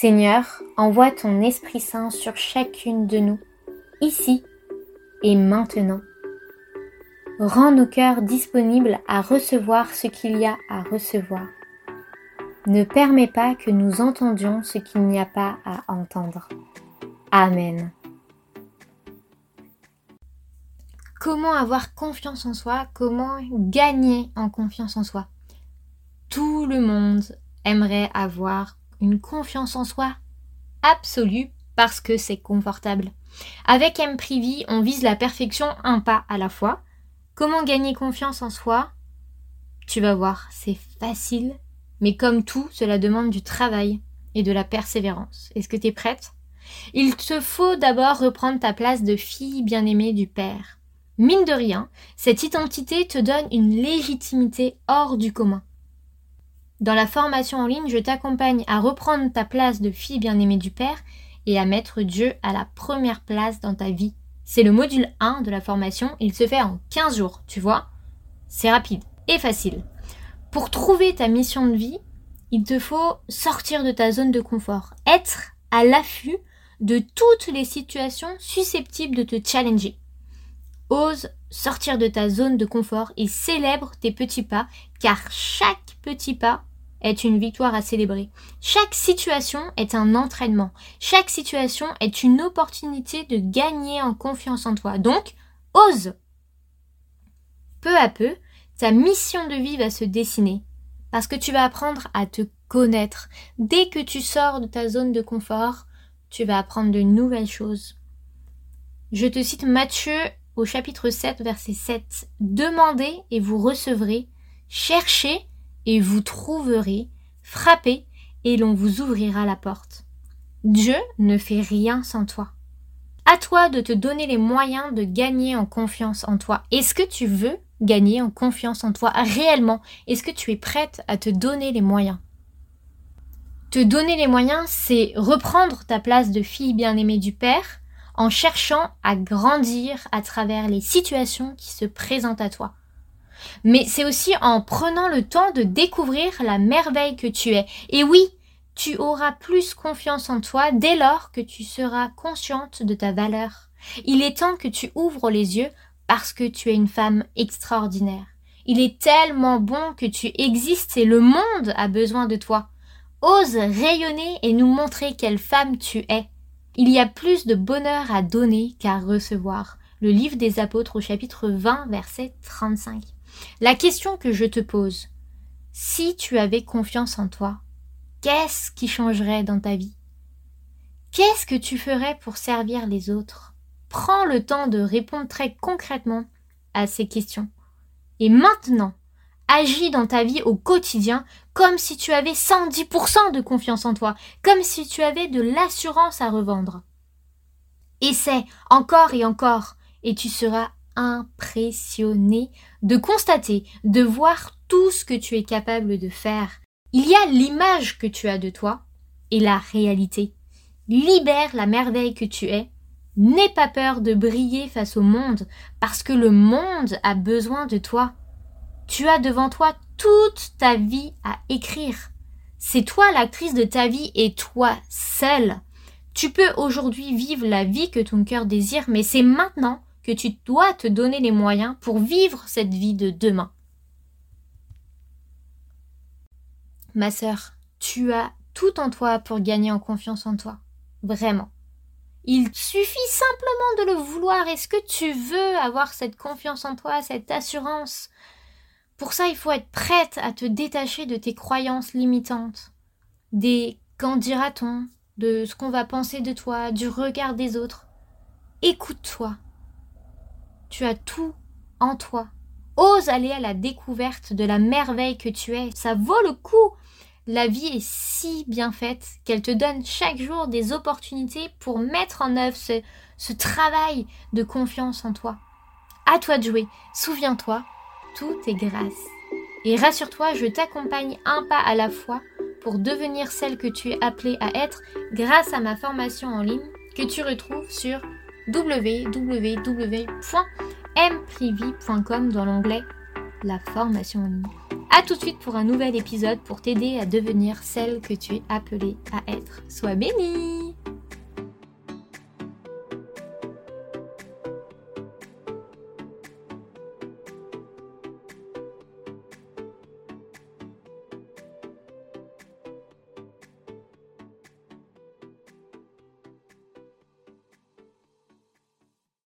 Seigneur, envoie ton Esprit Saint sur chacune de nous, ici et maintenant. Rends nos cœurs disponibles à recevoir ce qu'il y a à recevoir. Ne permets pas que nous entendions ce qu'il n'y a pas à entendre. Amen. Comment avoir confiance en soi? Comment gagner en confiance en soi? Tout le monde aimerait avoir une confiance en soi absolue parce que c'est confortable. Avec M-Privy, on vise la perfection un pas à la fois. Comment gagner confiance en soi? Tu vas voir, c'est facile, mais comme tout, cela demande du travail et de la persévérance. Est-ce que tu es prête? Il te faut d'abord reprendre ta place de fille bien-aimée du Père. Mine de rien, cette identité te donne une légitimité hors du commun. Dans la formation en ligne, je t'accompagne à reprendre ta place de fille bien-aimée du Père et à mettre Dieu à la première place dans ta vie. C'est le module 1 de la formation, il se fait en 15 jours, tu vois C'est rapide et facile. Pour trouver ta mission de vie, il te faut sortir de ta zone de confort, être à l'affût de toutes les situations susceptibles de te challenger. Ose sortir de ta zone de confort et célèbre tes petits pas, car chaque petit pas est une victoire à célébrer. Chaque situation est un entraînement. Chaque situation est une opportunité de gagner en confiance en toi. Donc, ose. Peu à peu, ta mission de vie va se dessiner. Parce que tu vas apprendre à te connaître. Dès que tu sors de ta zone de confort, tu vas apprendre de nouvelles choses. Je te cite Matthieu au chapitre 7, verset 7. Demandez et vous recevrez. Cherchez et vous trouverez, frappez, et l'on vous ouvrira la porte. Dieu ne fait rien sans toi. À toi de te donner les moyens de gagner en confiance en toi. Est-ce que tu veux gagner en confiance en toi réellement? Est-ce que tu es prête à te donner les moyens? Te donner les moyens, c'est reprendre ta place de fille bien-aimée du Père en cherchant à grandir à travers les situations qui se présentent à toi mais c'est aussi en prenant le temps de découvrir la merveille que tu es. Et oui, tu auras plus confiance en toi dès lors que tu seras consciente de ta valeur. Il est temps que tu ouvres les yeux parce que tu es une femme extraordinaire. Il est tellement bon que tu existes et le monde a besoin de toi. Ose rayonner et nous montrer quelle femme tu es. Il y a plus de bonheur à donner qu'à recevoir. Le livre des apôtres au chapitre 20 verset 35. La question que je te pose, si tu avais confiance en toi, qu'est-ce qui changerait dans ta vie? Qu'est-ce que tu ferais pour servir les autres? Prends le temps de répondre très concrètement à ces questions. Et maintenant, agis dans ta vie au quotidien comme si tu avais 110% de confiance en toi, comme si tu avais de l'assurance à revendre. Essaie encore et encore, et tu seras impressionné de constater, de voir tout ce que tu es capable de faire. Il y a l'image que tu as de toi et la réalité. Libère la merveille que tu es. N'aie pas peur de briller face au monde parce que le monde a besoin de toi. Tu as devant toi toute ta vie à écrire. C'est toi l'actrice de ta vie et toi seule. Tu peux aujourd'hui vivre la vie que ton cœur désire, mais c'est maintenant que tu dois te donner les moyens pour vivre cette vie de demain. Ma sœur, tu as tout en toi pour gagner en confiance en toi. Vraiment. Il suffit simplement de le vouloir. Est-ce que tu veux avoir cette confiance en toi, cette assurance? Pour ça, il faut être prête à te détacher de tes croyances limitantes, des qu'en dira-t-on, de ce qu'on va penser de toi, du regard des autres. Écoute-toi, tu as tout en toi. Ose aller à la découverte de la merveille que tu es. Ça vaut le coup. la vie est si bien faite qu'elle te donne chaque jour des opportunités pour mettre en œuvre ce, travail de confiance en toi. À toi de jouer. Souviens-toi, tout est grâce. Et rassure-toi, je t'accompagne un pas à la fois pour devenir celle que tu es appelée à être grâce à ma formation en ligne que tu retrouves sur www.mprivi.com dans l'onglet La formation en ligne. A tout de suite pour un nouvel épisode pour t'aider à devenir celle que tu es appelée à être. Sois bénie